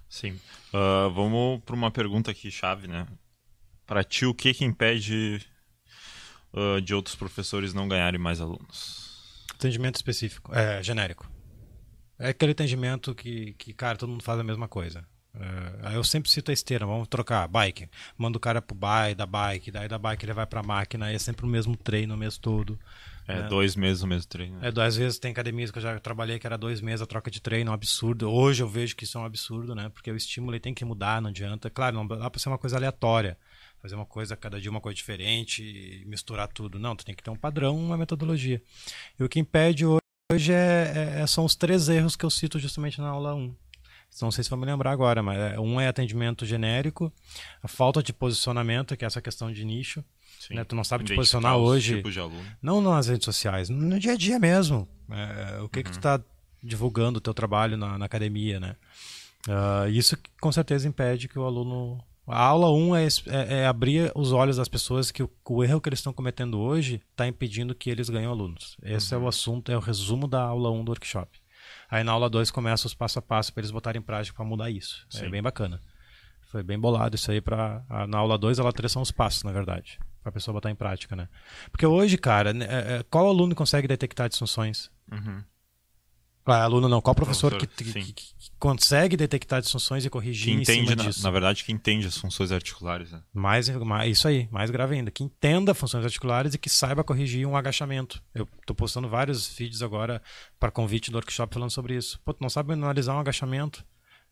Sim. Uh, vamos para uma pergunta aqui chave, né? Para ti, o que que impede uh, de outros professores não ganharem mais alunos? Atendimento específico, é genérico. É aquele atendimento que, que cara, todo mundo faz a mesma coisa. Uh, eu sempre cito a esteira, vamos trocar, bike. Manda o cara pro bike, da bike, daí da bike ele vai pra máquina, é sempre o mesmo treino, o mês todo. É, né? dois meses o mesmo treino. É, duas vezes tem academias que eu já trabalhei que era dois meses a troca de treino, um absurdo. Hoje eu vejo que isso é um absurdo, né? Porque o estímulo tem que mudar, não adianta. Claro, não dá pra ser uma coisa aleatória. Fazer uma coisa, cada dia uma coisa diferente, misturar tudo. Não, tu tem que ter um padrão, uma metodologia. E o que impede hoje é, é, são os três erros que eu cito justamente na aula 1. Não sei se vão me lembrar agora, mas é, um é atendimento genérico, a falta de posicionamento, que é essa questão de nicho. Né? Tu não sabe te posicionar hoje. Não nas redes sociais, no dia a dia mesmo. É, o que, uhum. que tu está divulgando o teu trabalho na, na academia, né? Uh, isso com certeza impede que o aluno. A aula 1 um é, é, é, abrir os olhos das pessoas que o, o erro que eles estão cometendo hoje está impedindo que eles ganhem alunos. Esse uhum. é o assunto, é o resumo da aula 1 um do workshop. Aí na aula 2 começa os passo a passo para eles botarem em prática para mudar isso. É Sim. É bem bacana. Foi bem bolado isso aí para na aula 2, aula 3 são os passos, na verdade para a pessoa botar em prática, né? Porque hoje, cara, né, é, é, qual aluno consegue detectar disfunções? Uhum. Ah, aluno não. Qual professor, Professor, que, que- que- que consegue detectar disfunções e Que corrigir em entende, cima na, disso? na verdade, que entende as funções articulares, né? Mais, mais, isso aí, mais grave ainda. Que entenda funções articulares e que saiba corrigir um agachamento. Eu tô postando vários vídeos agora para convite do workshop falando sobre isso. Pô, tu não sabe analisar um agachamento,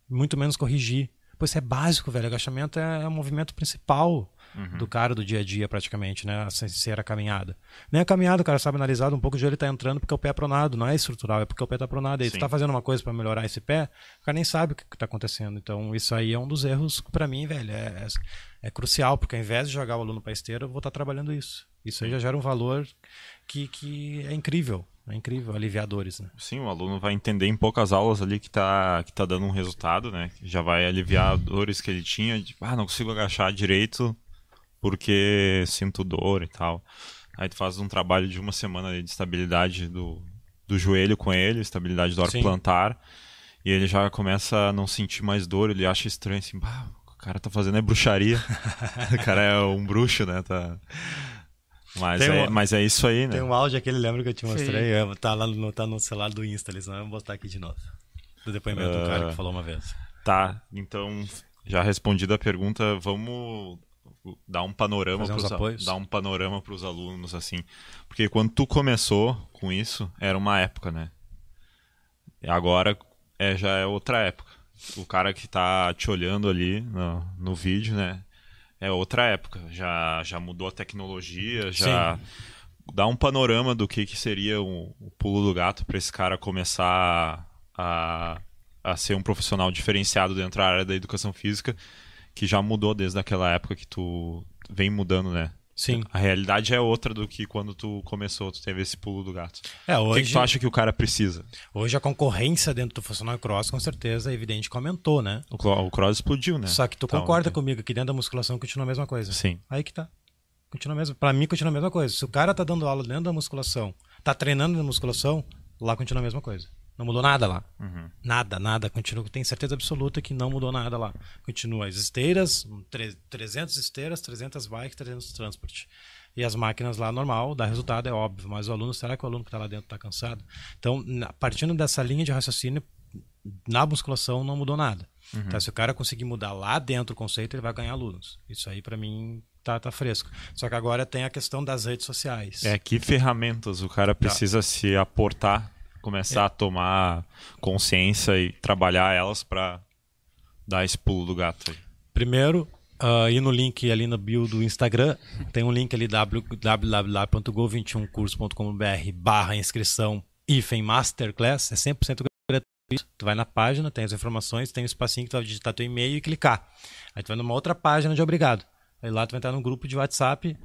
muito menos corrigir. Pô, isso é básico, velho. Agachamento é o movimento principal do cara do dia a dia, praticamente, né? Sem ser a caminhada. Nem a caminhada, o cara sabe analisar, um pouco o joelho tá entrando porque o pé é pronado, não é estrutural, é porque o pé tá pronado. Tu Sim. tá fazendo uma coisa para melhorar esse pé, o cara nem sabe o que, que tá acontecendo. Então, isso aí é um dos erros, para mim, velho, é, é crucial, porque ao invés de jogar o aluno para esteira, eu vou estar trabalhando isso. Isso aí já gera um valor que, que é incrível. É incrível, aliviadores, né? Sim, o aluno vai entender em poucas aulas ali que tá, que tá dando um resultado, né? Já vai aliviar <laughs> dores que ele tinha, de, ah, não consigo agachar direito porque sinto dor e tal. Aí tu faz um trabalho de uma semana de estabilidade do, do joelho com ele, estabilidade do arco Sim. plantar, e ele já começa a não sentir mais dor, ele acha estranho assim, bah, o cara tá fazendo é bruxaria. <laughs> o cara é um bruxo, né? Tá... Mas, Tem é, mas é isso aí, né? Tem um áudio aquele, lembra que eu te Sim. mostrei? É, Tá lá no, tá no celular do Insta, eles vão botar aqui de novo. Do depoimento do cara que falou uma vez. Tá, então já respondida a pergunta, vamos dar um panorama Fazer uns pros, a- apoios? dar um panorama para os alunos assim, porque quando tu começou com isso era uma época, né? E agora é já é outra época. O cara que tá te olhando ali no, no vídeo, né? É outra época. Já já mudou a tecnologia, já dá um panorama do que, que seria o, o pulo do gato para esse cara começar a, a ser um profissional diferenciado dentro da área da educação física, que já mudou desde aquela época que tu vem mudando, né? Sim. A realidade é outra do que quando tu começou, tu teve esse pulo do gato. É, O que, hoje, que tu acha que o cara precisa? hoje a concorrência dentro do funcional cross, com certeza, é evidente que aumentou, né? O, o cross explodiu, né? Só que tu Então, concorda comigo que dentro da musculação continua a mesma coisa. Sim. Aí que tá. Continua a mesma. Pra mim, continua a mesma coisa. Se o cara tá dando aula dentro da musculação, tá treinando na musculação, lá continua a mesma coisa. Não mudou nada lá. Uhum. Nada, nada. Continua. Tenho certeza absoluta que não mudou nada lá. Continua as esteiras, um tre- 300 esteiras, 300 bikes, 300 transporte. E as máquinas lá normal, dá resultado, é óbvio. Mas o aluno, será que o aluno que está lá dentro está cansado? Então, partindo dessa linha de raciocínio, na musculação não mudou nada. Tá? Se o cara conseguir mudar lá dentro o conceito, ele vai ganhar alunos. Isso aí, para mim, tá, tá fresco. Só que agora tem a questão das redes sociais. É, que ferramentas o cara precisa se aportar, começar a tomar consciência e trabalhar elas para dar esse pulo do gato aí. Primeiro, ah, ir no link ali no bio do Instagram, tem um link ali www.go21curso.com.br barra inscrição hífen masterclass, é 100% gratuito. Tu vai na página, tem as informações, tem um espacinho que tu vai digitar teu e-mail e clicar. Aí tu vai numa outra página de obrigado. Aí lá tu vai entrar num grupo de WhatsApp,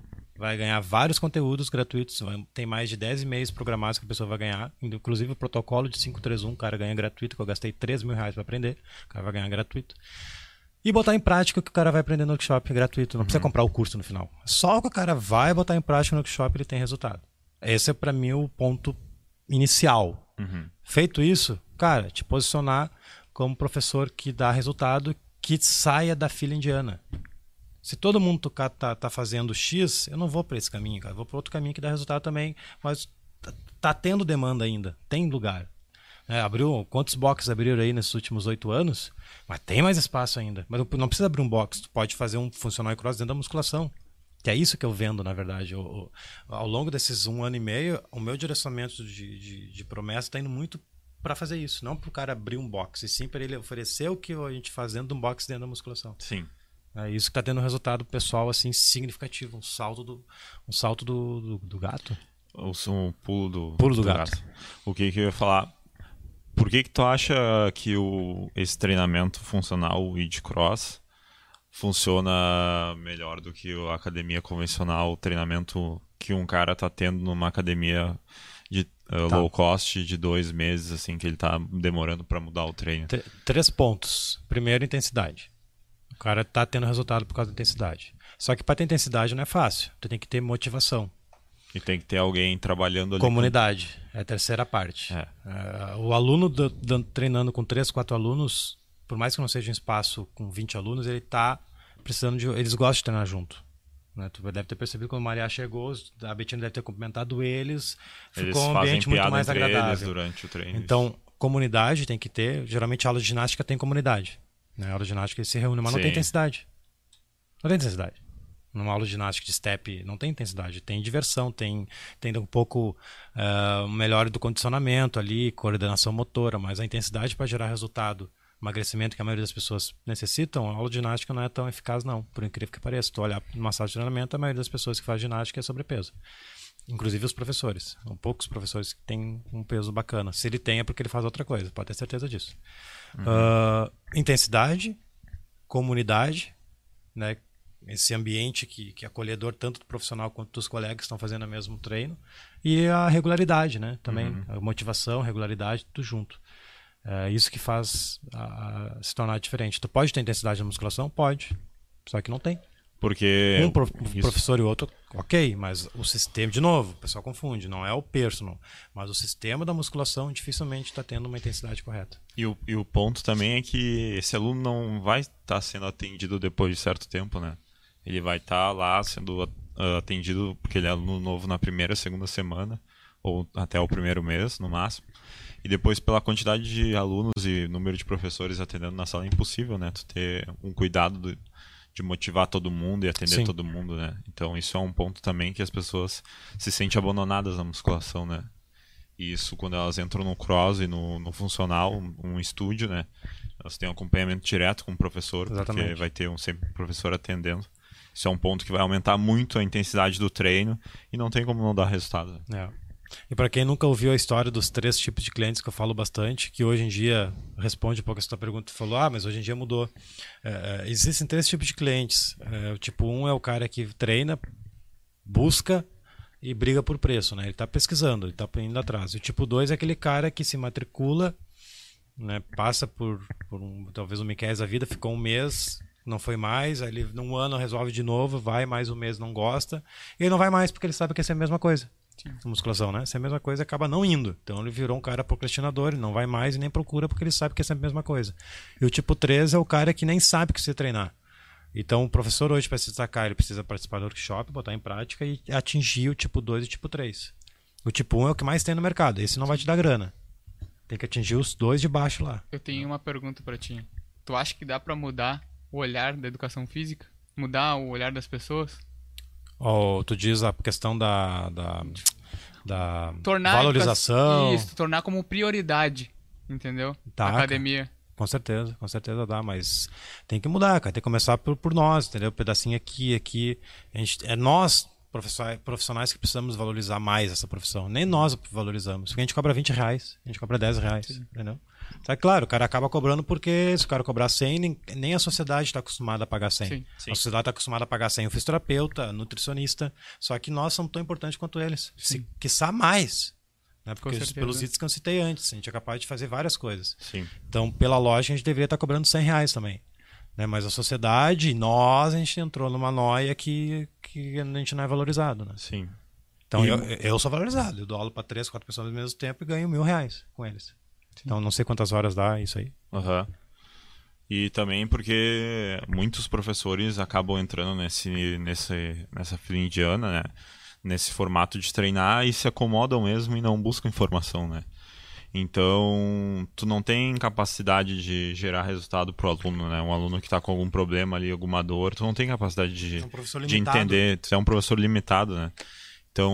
vai ganhar vários conteúdos gratuitos, vai- tem mais de 10 e-mails programados que a pessoa vai ganhar, inclusive o protocolo de 531, o cara ganha gratuito, que eu gastei 3 mil reais para aprender, o cara vai ganhar gratuito. E botar em prática o que o cara vai aprender no workshop gratuito. Não precisa comprar o curso no final. Só o que o cara vai botar em prática no workshop ele tem resultado. Esse é para mim o ponto inicial. Feito isso, cara, te posicionar como professor que dá resultado, que saia da fila indiana. Se todo mundo tá, tá, tá fazendo X, eu não vou para esse caminho, cara. Eu vou para outro caminho que dá resultado também, mas tá, tá tendo demanda ainda, tem lugar. É, abriu quantos boxes abriram aí nesses últimos oito anos? Mas tem mais espaço ainda. Mas não precisa abrir um box, tu pode fazer um funcional cross dentro da musculação. Que é isso que eu vendo, na verdade. O- o- ao longo desses um ano e meio, o meu direcionamento de, de, de promessa está indo muito para fazer isso. Não para o cara abrir um box, e sim para ele oferecer o que a gente faz dentro de um box dentro da musculação. Sim. É isso que está tendo um resultado pessoal assim significativo, um salto do, um salto do, do, do gato. O, o pulo do, Pulo do gato. O que, que eu ia falar? Por que, que tu acha que o, esse treinamento funcional e de cross funciona melhor do que a academia convencional, o treinamento que um cara tá tendo numa academia de uh, Tá. low cost de dois meses, assim, que ele tá demorando para mudar o treino? Tr- Três pontos. Primeiro, intensidade. O cara tá tendo resultado por causa da intensidade. Só que para ter intensidade não é fácil. Tu tem que ter motivação. E tem que ter alguém trabalhando ali. Comunidade é a terceira parte. É. É, o aluno do- do- treinando com três, quatro alunos, por mais que não seja um espaço com 20 alunos, ele tá precisando de. Eles gostam de treinar junto. Né? Tu deve ter percebido quando o Maria chegou, a Betina deve ter cumprimentado eles, Eles ficou um fazem ambiente muito mais eles agradável. durante o treino. Então, comunidade tem que ter. Geralmente aula de ginástica tem comunidade. Né? A aula de ginástica se reúne, mas não tem Sim. intensidade. Não tem intensidade. Numa aula de ginástica de step não tem intensidade, tem diversão, tem, tem um pouco uh, melhor do condicionamento ali, coordenação motora, mas a intensidade para gerar resultado, emagrecimento que a maioria das pessoas necessitam, a aula de ginástica não é tão eficaz não, por incrível que pareça. Tu olhar numa sala de treinamento, a maioria das pessoas que faz ginástica é sobrepeso. Inclusive os professores. São poucos professores que têm um peso bacana. Se ele tem é porque ele faz outra coisa, pode ter certeza disso. Uhum. Uh, intensidade, comunidade, né? esse ambiente que, que é acolhedor tanto do profissional quanto dos colegas que estão fazendo o mesmo treino e a regularidade, né? Também uhum. a motivação, regularidade, tudo junto. É isso que faz a, a se tornar diferente. Tu pode ter intensidade na musculação? Pode. Só que não tem. Porque. Um prof, professor e outro, ok, mas o sistema, de novo, o pessoal confunde, não é o personal, mas o sistema da musculação dificilmente está tendo uma intensidade correta. E o, e o ponto também é que esse aluno não vai estar tá sendo atendido depois de certo tempo, né? Ele vai estar tá lá sendo atendido porque ele é aluno novo na primeira, segunda semana, ou até o primeiro mês, no máximo. E depois, pela quantidade de alunos e número de professores atendendo na sala, é impossível, né? Tu ter um cuidado do, de motivar todo mundo e atender Sim. todo mundo, né? Então, isso é um ponto também que as pessoas se sentem abandonadas na musculação, né? E isso, quando elas entram no cross e no, no funcional, um, um estúdio, né? Elas têm um acompanhamento direto com o professor, Exatamente. porque vai ter um sempre um professor atendendo. Isso é um ponto que vai aumentar muito a intensidade do treino e não tem como não dar resultado. É. E para quem nunca ouviu a história dos três tipos de clientes que eu falo bastante, que hoje em dia responde um pouco essa tua pergunta, falou, ah, mas hoje em dia mudou. É, existem três tipos de clientes. É, o tipo um é o cara que treina, busca e briga por preço, né? Ele está pesquisando, ele está indo atrás. E o tipo 2 é aquele cara que se matricula, né? passa por, por um, talvez um Miquel da vida, ficou um mês, não foi mais, aí ele num ano resolve de novo, vai mais um mês, não gosta, e ele não vai mais porque ele sabe que é a mesma coisa. Musculação, né? Se é a mesma coisa, acaba não indo. Então ele virou um cara procrastinador, ele não vai mais e nem procura porque ele sabe que é sempre a mesma coisa. E o tipo 3 é o cara que nem sabe que se treinar. Então o professor hoje, para se destacar, ele precisa participar do workshop, botar em prática e atingir o tipo 2 e o tipo 3. O tipo 1 é o que mais tem no mercado, esse não vai te dar grana. Tem que atingir os dois de baixo lá. Eu tenho uma pergunta para ti. Tu acha que dá para mudar o olhar da educação física? Mudar o olhar das pessoas? Oh, tu diz a questão da, da, da tornar valorização. Isso, tornar como prioridade, entendeu? Tá, a academia. Com certeza, com certeza dá, mas tem que mudar, cara. Tem que começar por, por nós, entendeu? Um pedacinho aqui, aqui. A gente, é nós, profissionais, que precisamos valorizar mais essa profissão. Nem nós valorizamos. Porque a gente cobra 20 reais, a gente cobra 10 reais, Sim. entendeu? Tá claro, o cara acaba cobrando porque se o cara cobrar 100, nem, nem a sociedade está acostumada a pagar 100. Sim, sim. A sociedade está acostumada a pagar 100 o fisioterapeuta, nutricionista, só que nós somos tão importantes quanto eles. Sim. Se, quiçá mais. Né? Porque pelos itens que eu citei antes, a gente é capaz de fazer várias coisas. Sim. Então, pela lógica, a gente deveria estar cobrando 100 reais também. Né? Mas a sociedade, nós, a gente entrou numa noia que, que a gente não é valorizado. Né? Sim. Então, e... eu, eu sou valorizado. Eu dou aula para três, quatro pessoas ao mesmo tempo e ganho mil reais com eles. Sim. Então, não sei quantas horas dá isso aí. Uhum. E também porque muitos professores acabam entrando nesse, nesse, nessa fila indiana, né? Nesse formato de treinar e se acomodam mesmo e não buscam informação, né? Então, tu não tem capacidade de gerar resultado pro aluno, né? Um aluno que está com algum problema ali, alguma dor, tu não tem capacidade de, é um de entender. Tu é um professor limitado, né? Então,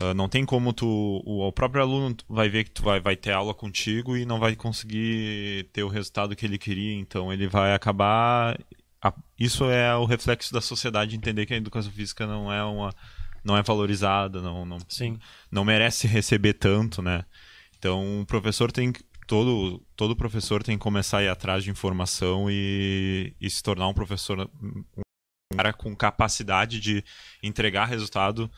Uh, não tem como tu. O, o, próprio aluno vai ver que tu vai, vai ter aula contigo e não vai conseguir ter o resultado que ele queria, então ele vai acabar. A, isso é o reflexo da sociedade entender que a educação física não é uma. não é valorizada, não, não, Sim. não merece receber tanto, né? Então o professor tem. Todo, todo professor tem que começar a ir atrás de informação e, e se tornar um professor um cara com capacidade de entregar resultado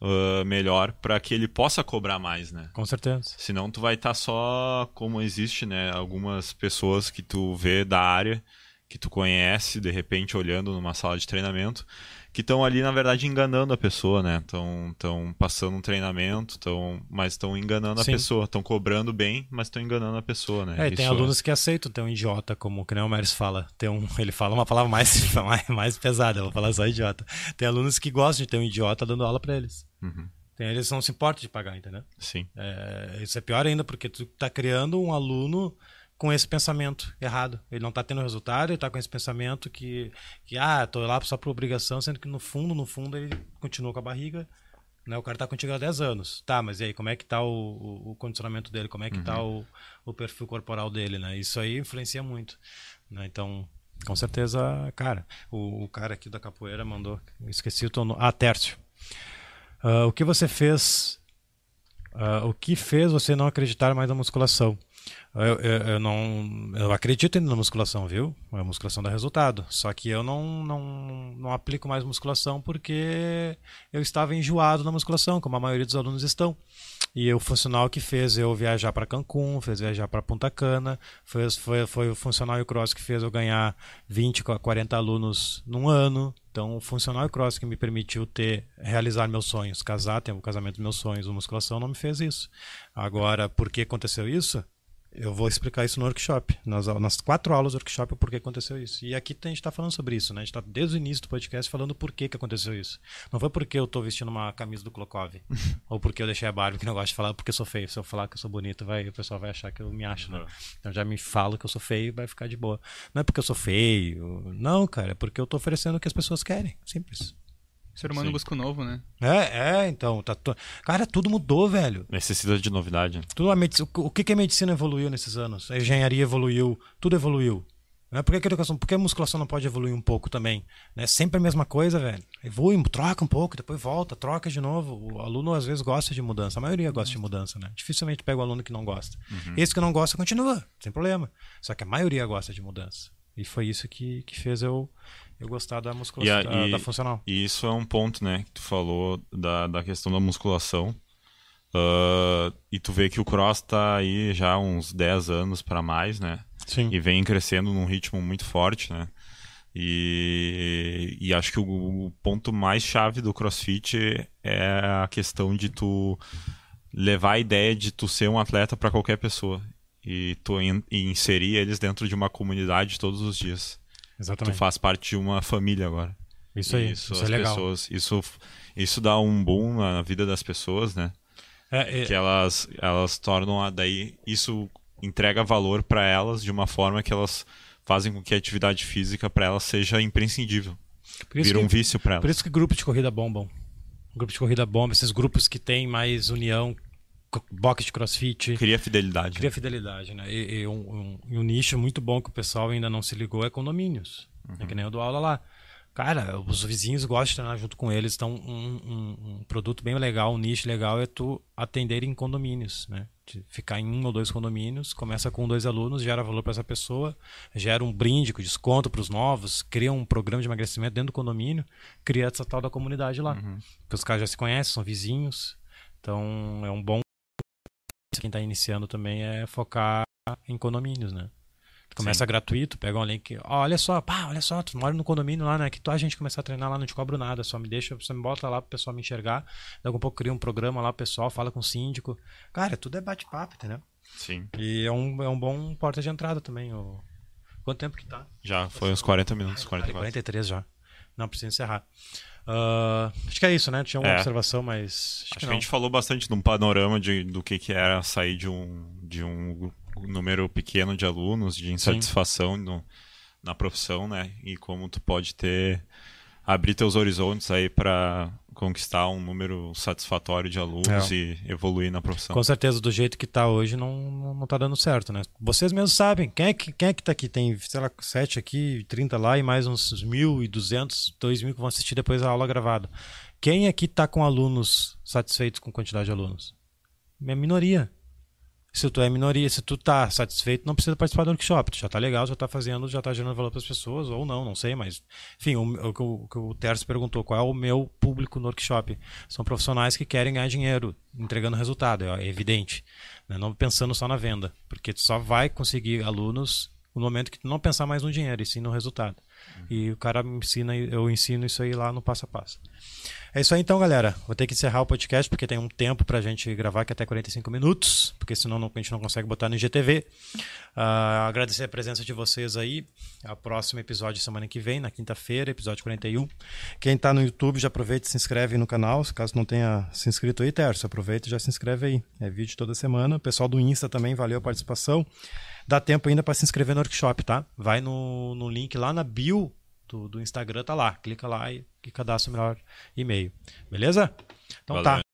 uh, melhor para que ele possa cobrar mais, né? Com certeza. Senão tu vai estar tá só como existe, né? Algumas pessoas que tu vê da área, que tu conhece, de repente olhando numa sala de treinamento, que estão ali, na verdade, enganando a pessoa, né? Estão passando um treinamento, tão, mas estão enganando Sim. a pessoa. Estão cobrando bem, mas estão enganando a pessoa, né? É, tem alunos que aceitam ter um idiota, como que nem o Meris fala. Tem um, ele fala uma palavra mais, <laughs> mais, mais pesada, eu vou falar só idiota. Tem alunos que gostam de ter um idiota dando aula para eles. Uhum. Tem, eles não se importam de pagar, entendeu? Sim. É, isso é pior ainda porque tu tá criando um aluno com esse pensamento errado. Ele não tá tendo resultado, ele tá com esse pensamento que, que ah, tô lá só por obrigação, sendo que no fundo, no fundo, ele continua com a barriga. Né? O cara tá contigo há 10 anos. Tá, mas e aí, como é que tá o, o, o condicionamento dele? Como é que tá o, o perfil corporal dele, né? Isso aí influencia muito. Né? Então, com certeza, cara, o, o cara aqui da capoeira mandou, esqueci o tono. Ah, Tércio. Ah, o que você fez? ah, o que fez você não acreditar mais na musculação? Eu, eu, eu não eu acredito ainda na musculação, viu? A musculação dá resultado. Só que eu não, não, não aplico mais musculação porque eu estava enjoado na musculação, como a maioria dos alunos estão. E o funcional que fez eu viajar para Cancún, fez viajar para Punta Cana, foi, foi, foi o funcional e o cross que fez eu ganhar 20, 40 alunos num ano. Então, o funcional e o cross que me permitiu ter, realizar meus sonhos, casar, ter o casamento dos meus sonhos, a musculação não me fez isso. Agora, por que aconteceu isso? Eu vou explicar isso no workshop, nas, nas quatro aulas do workshop, o porquê aconteceu isso. E aqui a gente está falando sobre isso, né? A gente está desde o início do podcast falando por que, que aconteceu isso. Não foi porque eu estou vestindo uma camisa do Klokov, <laughs> ou porque eu deixei a barba, que não gosto de falar porque eu sou feio. Se eu falar que eu sou bonito, vai, o pessoal vai achar que eu me acho, né? Então já me falo que eu sou feio e vai ficar de boa. Não é porque eu sou feio, não, cara, é porque eu estou oferecendo o que as pessoas querem. Simples. O ser humano Sim. busca o novo, né? É, é, então. Tá to... Cara, tudo mudou, velho. Necessita de novidade. Tudo a medici- O que, que a medicina evoluiu nesses anos? A engenharia evoluiu, tudo evoluiu. Né? Por, que, a educação, por que a musculação não pode evoluir um pouco também? Né? Sempre a mesma coisa, velho. Evolui, troca um pouco, depois volta, troca de novo. O aluno às vezes gosta de mudança, a maioria gosta de mudança, né? Dificilmente pega o aluno que não gosta. Esse que não gosta continua, sem problema. Só que a maioria gosta de mudança. E foi isso que, que fez eu, eu gostar da musculação, E da, e- da funcional. E isso é um ponto, né, que tu falou da, da questão da musculação. Ah, e tu vê que o cross tá aí já há uns 10 anos para mais, né? Sim. E vem crescendo num ritmo muito forte, né? E, e acho que o, o ponto mais chave do CrossFit é a questão de tu levar a ideia de tu ser um atleta para qualquer pessoa e tu in- e inserir eles dentro de uma comunidade todos os dias. Tu Exatamente. faz parte de uma família agora. Isso aí, Isso, isso, é legal. pessoas, isso, isso dá um boom na vida das pessoas, né? É, é- Que elas, elas tornam a, daí isso entrega valor para elas de uma forma que elas fazem com que a atividade física para elas seja imprescindível. por Vira um que- vício para Por elas. isso que grupos de corrida bombam. Grupos de corrida bombam, esses grupos que têm mais união, box de crossfit, Cria fidelidade. cria fidelidade, né? E, e um, um- um nicho muito bom que o pessoal ainda não se ligou é condomínios. É que nem eu dou aula lá. Cara, os vizinhos gostam de treinar junto com eles, então um, um- um produto bem legal, um nicho legal é tu atender em condomínios, né? De ficar em um ou dois condomínios, começa com dois alunos, gera valor para essa pessoa, gera um brinde com desconto para os novos, cria um programa de emagrecimento dentro do condomínio, cria essa tal da comunidade lá. Porque os caras já se conhecem, são vizinhos, então é um bom quem está iniciando também é focar em condomínios, né? Tu Começa Sim. gratuito, pega um link, ó, olha só, pá, olha só, tu mora no condomínio lá, né? Que tu a gente começar a treinar lá, não te cobro nada, só me deixa, só me bota lá pro pessoal me enxergar. Daqui a pouco cria um programa lá, o pessoal fala com o síndico. Cara, tudo é bate-papo, entendeu? Sim. E é um, é um bom porta de entrada também. O... Quanto tempo que tá? Já foi uns 40 minutos, Ah, 44. 43 já. Não, precisa encerrar. Ah, acho que é isso, né? Tinha uma É. observação, mas. Acho, Acho que que a gente falou bastante de um panorama de, do que, que era sair de um, de um número pequeno de alunos, de insatisfação no, na profissão, né? E como tu pode ter abrir teus horizontes aí para conquistar um número satisfatório de alunos É. e evoluir na profissão. Com certeza, do jeito que tá hoje, não, não, tá dando certo, né? Vocês mesmos sabem. Quem é, que, quem é que tá aqui? Tem, sei lá, 7 aqui, 30 lá e mais uns 1.200, 2.000 que vão assistir depois a aula gravada. Quem aqui tá com alunos satisfeitos com a quantidade de alunos? É minoria. Se tu é minoria, se tu tá satisfeito, não precisa participar do workshop. Tu já tá legal, já tá fazendo, já tá gerando valor para as pessoas, ou não, não sei, mas. Enfim, o, que o- o o perguntou, qual é o meu público no workshop? São profissionais que querem ganhar dinheiro, entregando resultado, é é evidente. né? Não pensando só na venda. Porque tu só vai conseguir alunos no momento que tu não pensar mais no dinheiro, e sim no resultado. E o cara me ensina, eu ensino isso aí lá no passo a passo. É isso aí então, galera. Vou ter que encerrar o podcast porque tem um tempo pra gente gravar que é até 45 minutos, porque senão não, a gente não consegue botar no IGTV. Uh, agradecer a presença de vocês aí. A próximo episódio semana que vem, na quinta-feira, episódio 41. Quem tá no YouTube já aproveita e se inscreve no canal. Caso não tenha se inscrito aí, Terço, aproveita e já se inscreve aí. É vídeo toda semana. O pessoal do Insta também, valeu a participação. Dá tempo ainda para se inscrever no workshop, tá? Vai no, no link lá na bio do, do Instagram, tá lá. Clica lá e, e cadastra o melhor e-mail. Beleza? Então Valeu. tá.